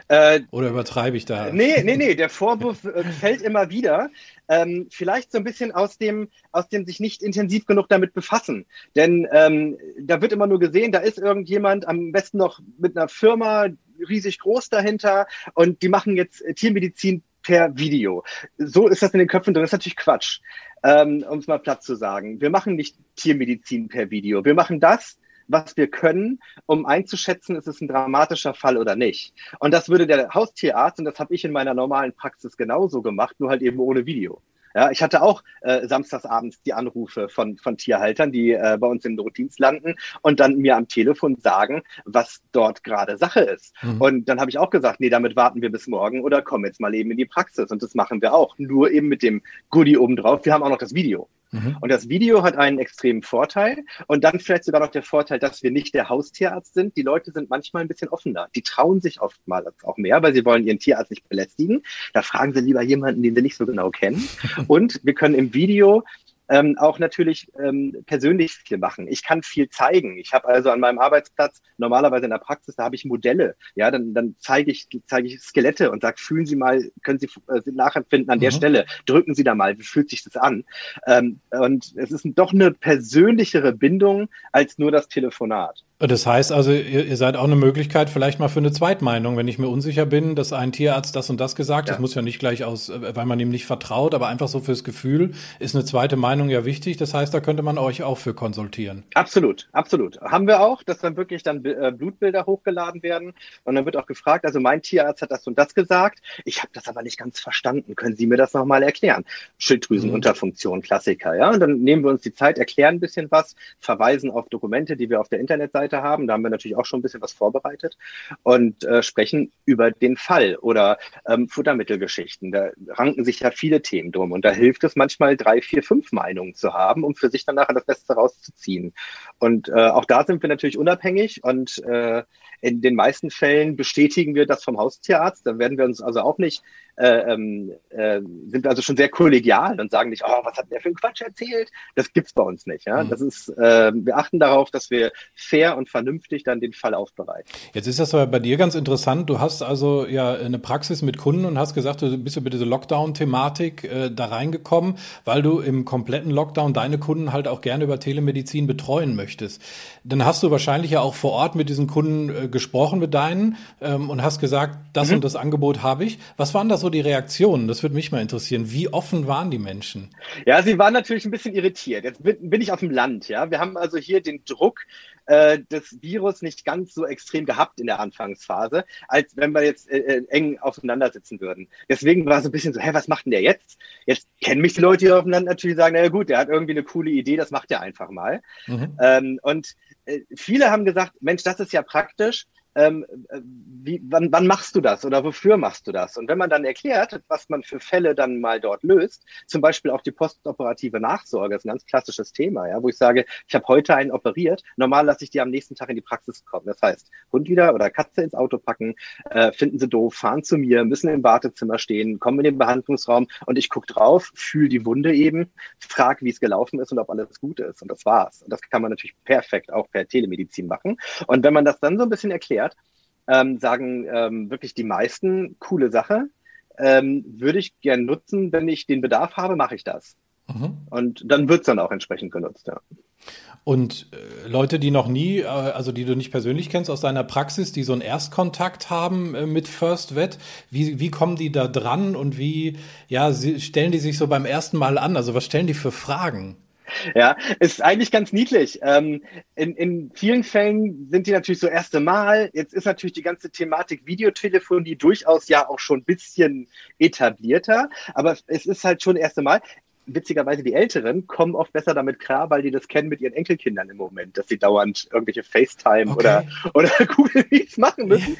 Äh, Oder übertreibe ich da? Nee, nee, nee, der Vorwurf äh, fällt immer wieder ähm, vielleicht so ein bisschen aus dem, aus dem sich nicht intensiv genug damit befassen. Denn ähm, da wird immer nur gesehen, da ist irgendjemand am besten noch mit einer Firma riesig groß dahinter und die machen jetzt Tiermedizin per Video. So ist das in den Köpfen drin. Das ist natürlich Quatsch, ähm, um es mal platt zu sagen. Wir machen nicht Tiermedizin per Video. Wir machen das, was wir können, um einzuschätzen, ist es ein dramatischer Fall oder nicht. Und das würde der Haustierarzt, und das habe ich in meiner normalen Praxis genauso gemacht, nur halt eben ohne Video. Ja, ich hatte auch äh, samstagsabends die Anrufe von, von Tierhaltern, die äh, bei uns im Notdienst landen und dann mir am Telefon sagen, was dort gerade Sache ist. Mhm. Und dann habe ich auch gesagt, nee, damit warten wir bis morgen oder kommen jetzt mal eben in die Praxis. Und das machen wir auch. Nur eben mit dem Goodie obendrauf. Wir haben auch noch das Video. Mhm. Und das Video hat einen extremen Vorteil. Und dann vielleicht sogar noch der Vorteil, dass wir nicht der Haustierarzt sind. Die Leute sind manchmal ein bisschen offener. Die trauen sich oftmals auch mehr, weil sie wollen ihren Tierarzt nicht belästigen. Da fragen sie lieber jemanden, den sie nicht so genau kennen. Und wir können im Video ähm, auch natürlich ähm, persönlich viel machen. Ich kann viel zeigen. Ich habe also an meinem Arbeitsplatz normalerweise in der Praxis, da habe ich Modelle. Ja, dann, dann zeige ich, zeige ich Skelette und sage, fühlen Sie mal, können Sie äh, nachempfinden an mhm. der Stelle, drücken Sie da mal, wie fühlt sich das an? Ähm, und es ist doch eine persönlichere Bindung als nur das Telefonat. Das heißt also, ihr, ihr, seid auch eine Möglichkeit vielleicht mal für eine Zweitmeinung, wenn ich mir unsicher bin, dass ein Tierarzt das und das gesagt, ja. das muss ja nicht gleich aus, weil man ihm nicht vertraut, aber einfach so fürs Gefühl ist eine zweite Meinung ja wichtig. Das heißt, da könnte man euch auch für konsultieren. Absolut, absolut. Haben wir auch, dass dann wirklich dann äh, Blutbilder hochgeladen werden und dann wird auch gefragt, also mein Tierarzt hat das und das gesagt, ich habe das aber nicht ganz verstanden. Können Sie mir das nochmal erklären? Schilddrüsenunterfunktion, mhm. Klassiker, ja. Und dann nehmen wir uns die Zeit, erklären ein bisschen was, verweisen auf Dokumente, die wir auf der Internetseite Webseite haben. Da haben wir natürlich auch schon ein bisschen was vorbereitet und äh, sprechen über den Fall oder ähm, Futtermittelgeschichten. Da ranken sich ja viele Themen drum und da hilft es manchmal drei, vier, fünf Meinungen zu haben, um für sich dann nachher das Beste rauszuziehen. Und äh, auch da sind wir natürlich unabhängig und äh, in den meisten Fällen bestätigen wir das vom Haustierarzt. Da werden wir uns also auch nicht äh, ähm, äh, sind also schon sehr kollegial und sagen nicht, oh, was hat der für ein Quatsch erzählt? Das gibt's bei uns nicht. Ja? Mhm. Das ist, äh, wir achten darauf, dass wir fair und vernünftig dann den Fall aufbereiten. Jetzt ist das aber bei dir ganz interessant. Du hast also ja eine Praxis mit Kunden und hast gesagt, du bist über diese Lockdown-Thematik äh, da reingekommen, weil du im kompletten Lockdown deine Kunden halt auch gerne über Telemedizin betreuen möchtest. Dann hast du wahrscheinlich ja auch vor Ort mit diesen Kunden äh, gesprochen mit deinen ähm, und hast gesagt, das mhm. und das Angebot habe ich. Was waren das so die Reaktionen? Das würde mich mal interessieren. Wie offen waren die Menschen? Ja, sie waren natürlich ein bisschen irritiert. Jetzt bin, bin ich auf dem Land, ja. Wir haben also hier den Druck äh, des Virus nicht ganz so extrem gehabt in der Anfangsphase, als wenn wir jetzt äh, äh eng aufeinander sitzen würden. Deswegen war so ein bisschen so, hä, was macht denn der jetzt? Jetzt kennen mich die Leute hier auf dem Land natürlich sagen, naja gut, der hat irgendwie eine coole Idee, das macht er einfach mal. Mhm. Ähm, und äh, viele haben gesagt, Mensch, das ist ja praktisch ähm, äh, wie, wann, wann machst du das oder wofür machst du das? Und wenn man dann erklärt, was man für Fälle dann mal dort löst, zum Beispiel auch die postoperative Nachsorge, ist ein ganz klassisches Thema, ja, wo ich sage, ich habe heute einen operiert, normal lasse ich die am nächsten Tag in die Praxis kommen. Das heißt, Hund wieder oder Katze ins Auto packen, äh, finden sie doof, fahren zu mir, müssen im Wartezimmer stehen, kommen in den Behandlungsraum und ich gucke drauf, fühle die Wunde eben, frage, wie es gelaufen ist und ob alles gut ist. Und das war's. Und das kann man natürlich perfekt auch per Telemedizin machen. Und wenn man das dann so ein bisschen erklärt, erklärt, ähm, sagen ähm, wirklich die meisten, coole Sache, ähm, würde ich gern nutzen, wenn ich den Bedarf habe, mache ich das. Mhm. Und dann wird es dann auch entsprechend genutzt, ja. Und äh, Leute, die noch nie, äh, also die du nicht persönlich kennst aus deiner Praxis, die so einen Erstkontakt haben äh, mit First Vet, wie, wie kommen die da dran und wie ja, sie, stellen die sich so beim ersten Mal an? Also was stellen die für Fragen? Ja, ist eigentlich ganz niedlich. Ähm, in, in vielen Fällen sind die natürlich so erste Mal. Jetzt ist natürlich die ganze Thematik Videotelefonie durchaus ja auch schon ein bisschen etablierter, aber es ist halt schon erste Mal witzigerweise die Älteren kommen oft besser damit klar, weil die das kennen mit ihren Enkelkindern im Moment, dass sie dauernd irgendwelche FaceTime okay. oder, oder Google Meets machen müssen.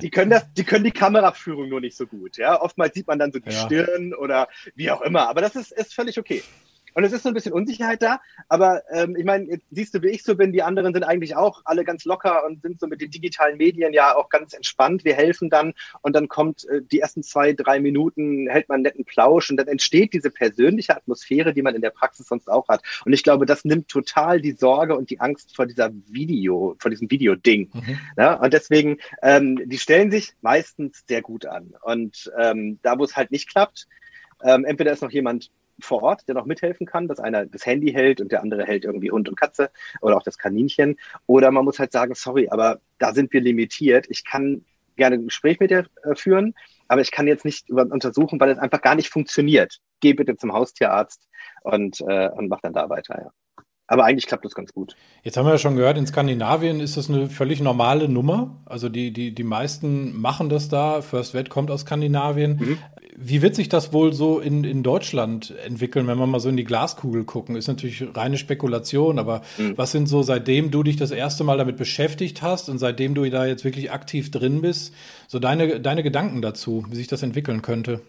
Die können das, die können die Kameraführung nur nicht so gut. Ja, oftmals sieht man dann so die ja. Stirn oder wie auch immer. Aber das ist, ist völlig okay. Und es ist so ein bisschen Unsicherheit da, aber ähm, ich meine, jetzt siehst du, wie ich so bin, die anderen sind eigentlich auch alle ganz locker und sind so mit den digitalen Medien ja auch ganz entspannt. Wir helfen dann und dann kommt äh, die ersten zwei, drei Minuten, hält man einen netten Plausch und dann entsteht diese persönliche Atmosphäre, die man in der Praxis sonst auch hat. Und ich glaube, das nimmt total die Sorge und die Angst vor dieser Video, vor diesem Videoding. Mhm. Ja, und deswegen, ähm, die stellen sich meistens sehr gut an. Und ähm, da, wo es halt nicht klappt, ähm, entweder ist noch jemand vor Ort, der noch mithelfen kann, dass einer das Handy hält und der andere hält irgendwie Hund und Katze oder auch das Kaninchen. Oder man muss halt sagen, sorry, aber da sind wir limitiert. Ich kann gerne ein Gespräch mit dir äh, führen, aber ich kann jetzt nicht untersuchen, weil es einfach gar nicht funktioniert. Geh bitte zum Haustierarzt und, äh, und mach dann da weiter, ja. Aber eigentlich klappt das ganz gut. Jetzt haben wir ja schon gehört, in Skandinavien ist das eine völlig normale Nummer. Also die, die, die meisten machen das da. First Vet kommt aus Skandinavien. Mhm. Wie wird sich das wohl so in, in Deutschland entwickeln, wenn wir mal so in die Glaskugel gucken? Ist natürlich reine Spekulation, aber mhm. was sind so, seitdem du dich das erste Mal damit beschäftigt hast und seitdem du da jetzt wirklich aktiv drin bist, so deine, deine Gedanken dazu, wie sich das entwickeln könnte?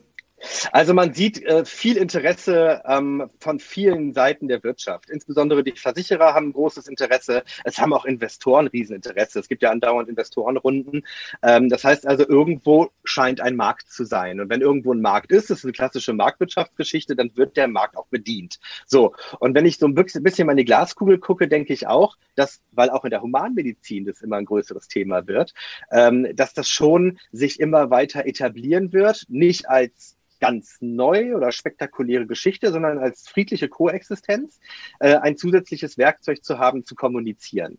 Also man sieht äh, viel Interesse ähm, von vielen Seiten der Wirtschaft. Insbesondere die Versicherer haben großes Interesse. Es haben auch Investoren Rieseninteresse. Es gibt ja andauernd Investorenrunden. Ähm, das heißt also, irgendwo scheint ein Markt zu sein. Und wenn irgendwo ein Markt ist, das ist eine klassische Marktwirtschaftsgeschichte, dann wird der Markt auch bedient. So. Und wenn ich so ein bisschen mal in die Glaskugel gucke, denke ich auch, dass, weil auch in der Humanmedizin das immer ein größeres Thema wird, ähm, dass das schon sich immer weiter etablieren wird. Nicht als ganz neu oder spektakuläre Geschichte, sondern als friedliche Koexistenz äh, ein zusätzliches Werkzeug zu haben, zu kommunizieren.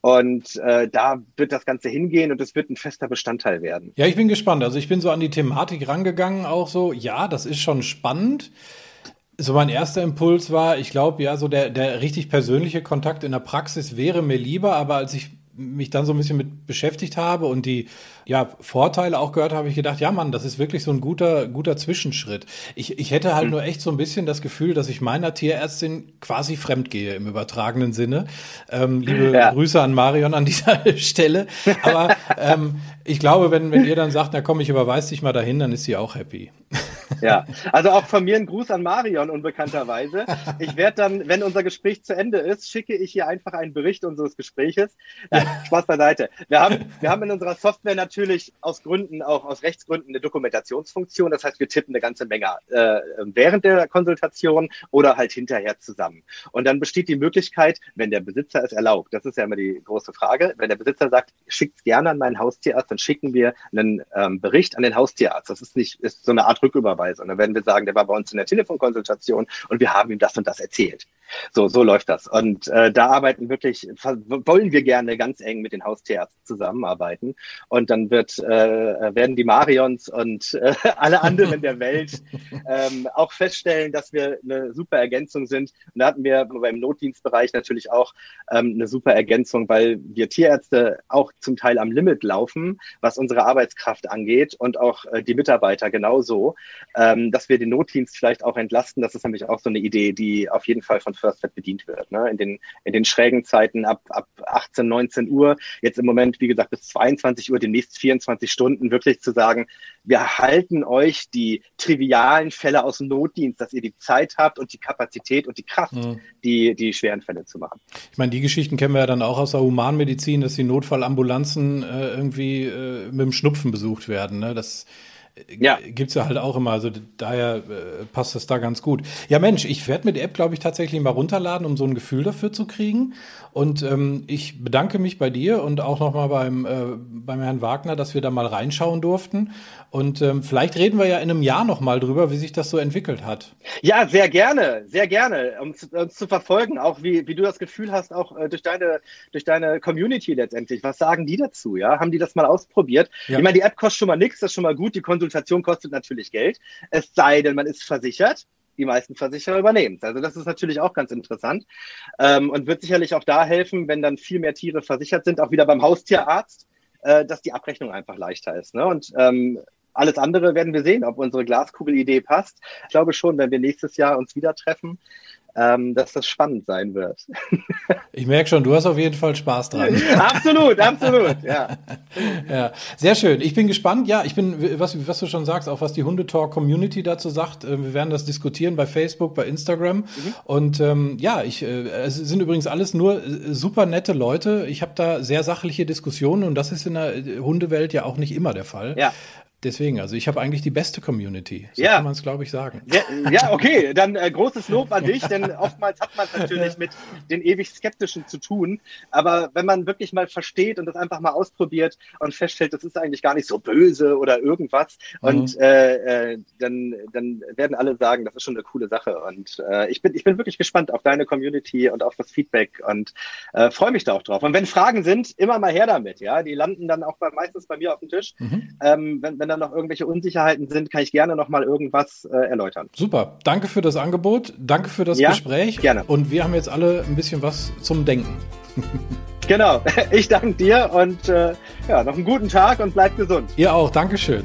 Und äh, da wird das Ganze hingehen und es wird ein fester Bestandteil werden. Ja, ich bin gespannt. Also ich bin so an die Thematik rangegangen, auch so, ja, das ist schon spannend. So mein erster Impuls war, ich glaube, ja, so der, der richtig persönliche Kontakt in der Praxis wäre mir lieber, aber als ich mich dann so ein bisschen mit beschäftigt habe und die ja, Vorteile auch gehört habe, ich gedacht, ja Mann, das ist wirklich so ein guter, guter Zwischenschritt. Ich, ich hätte halt mhm. nur echt so ein bisschen das Gefühl, dass ich meiner Tierärztin quasi fremd gehe im übertragenen Sinne. Ähm, liebe ja. Grüße an Marion an dieser Stelle. Aber ähm, ich glaube, wenn, wenn ihr dann sagt, na komm, ich überweise dich mal dahin, dann ist sie auch happy. Ja, also auch von mir ein Gruß an Marion unbekannterweise. Ich werde dann, wenn unser Gespräch zu Ende ist, schicke ich hier einfach einen Bericht unseres Gespräches. Ja, Spaß beiseite. Wir haben, wir haben in unserer Software natürlich aus Gründen, auch aus Rechtsgründen, eine Dokumentationsfunktion. Das heißt, wir tippen eine ganze Menge äh, während der Konsultation oder halt hinterher zusammen. Und dann besteht die Möglichkeit, wenn der Besitzer es erlaubt, das ist ja immer die große Frage, wenn der Besitzer sagt, schickt gerne an meinen Haustierarzt, dann schicken wir einen ähm, Bericht an den Haustierarzt. Das ist nicht, ist so eine Art Rücküberweisung. Dann werden wir sagen, der war bei uns in der Telefonkonsultation und wir haben ihm das und das erzählt. So, so läuft das. Und äh, da arbeiten wirklich, wollen wir gerne ganz eng mit den Haustierärzten zusammenarbeiten. Und dann wird, äh, werden die Marions und äh, alle anderen der Welt ähm, auch feststellen, dass wir eine super Ergänzung sind. Und da hatten wir beim Notdienstbereich natürlich auch ähm, eine super Ergänzung, weil wir Tierärzte auch zum Teil am Limit laufen, was unsere Arbeitskraft angeht und auch äh, die Mitarbeiter genauso, ähm, dass wir den Notdienst vielleicht auch entlasten. Das ist nämlich auch so eine Idee, die auf jeden Fall von First Step bedient wird. Ne? In, den, in den schrägen Zeiten ab, ab 18, 19 Uhr, jetzt im Moment, wie gesagt, bis 22 Uhr, demnächst 24 Stunden, wirklich zu sagen, wir halten euch die trivialen Fälle aus dem Notdienst, dass ihr die Zeit habt und die Kapazität und die Kraft, mhm. die, die schweren Fälle zu machen. Ich meine, die Geschichten kennen wir ja dann auch aus der Humanmedizin, dass die Notfallambulanzen äh, irgendwie äh, mit dem Schnupfen besucht werden. Ne? Das ja. gibt's ja halt auch immer. Also daher äh, passt das da ganz gut. Ja, Mensch, ich werde mir die App, glaube ich, tatsächlich mal runterladen, um so ein Gefühl dafür zu kriegen. Und ähm, ich bedanke mich bei dir und auch nochmal beim, äh, beim Herrn Wagner, dass wir da mal reinschauen durften. Und ähm, vielleicht reden wir ja in einem Jahr nochmal drüber, wie sich das so entwickelt hat. Ja, sehr gerne, sehr gerne, um uns zu verfolgen, auch wie, wie du das Gefühl hast, auch äh, durch deine, durch deine Community letztendlich. Was sagen die dazu? Ja, haben die das mal ausprobiert? Ja. Ich meine, die App kostet schon mal nichts, das ist schon mal gut. Die Konsultation kostet natürlich Geld. Es sei denn, man ist versichert die meisten Versicherer übernehmen. Also das ist natürlich auch ganz interessant ähm, und wird sicherlich auch da helfen, wenn dann viel mehr Tiere versichert sind, auch wieder beim Haustierarzt, äh, dass die Abrechnung einfach leichter ist. Ne? Und ähm, alles andere werden wir sehen, ob unsere Glaskugel-Idee passt. Ich glaube schon, wenn wir nächstes Jahr uns wieder treffen, ähm, dass das spannend sein wird. Ich merke schon, du hast auf jeden Fall Spaß dran. absolut, absolut, ja. ja. Sehr schön. Ich bin gespannt. Ja, ich bin, was, was du schon sagst, auch was die Hundetalk-Community dazu sagt. Äh, wir werden das diskutieren bei Facebook, bei Instagram. Mhm. Und ähm, ja, ich, äh, es sind übrigens alles nur äh, super nette Leute. Ich habe da sehr sachliche Diskussionen und das ist in der Hundewelt ja auch nicht immer der Fall. Ja. Deswegen, also ich habe eigentlich die beste Community. So ja. kann man es, glaube ich, sagen. Ja, ja okay, dann äh, großes Lob an dich, denn oftmals hat man es natürlich mit den ewig Skeptischen zu tun. Aber wenn man wirklich mal versteht und das einfach mal ausprobiert und feststellt, das ist eigentlich gar nicht so böse oder irgendwas, mhm. und äh, äh, dann, dann werden alle sagen, das ist schon eine coole Sache. Und äh, ich, bin, ich bin wirklich gespannt auf deine Community und auf das Feedback und äh, freue mich da auch drauf. Und wenn Fragen sind, immer mal her damit. Ja, Die landen dann auch bei, meistens bei mir auf dem Tisch. Mhm. Ähm, wenn, wenn wenn da noch irgendwelche Unsicherheiten sind, kann ich gerne noch mal irgendwas äh, erläutern. Super. Danke für das Angebot. Danke für das ja, Gespräch. Gerne. Und wir haben jetzt alle ein bisschen was zum Denken. genau. Ich danke dir und äh, ja, noch einen guten Tag und bleib gesund. Ihr auch. Dankeschön.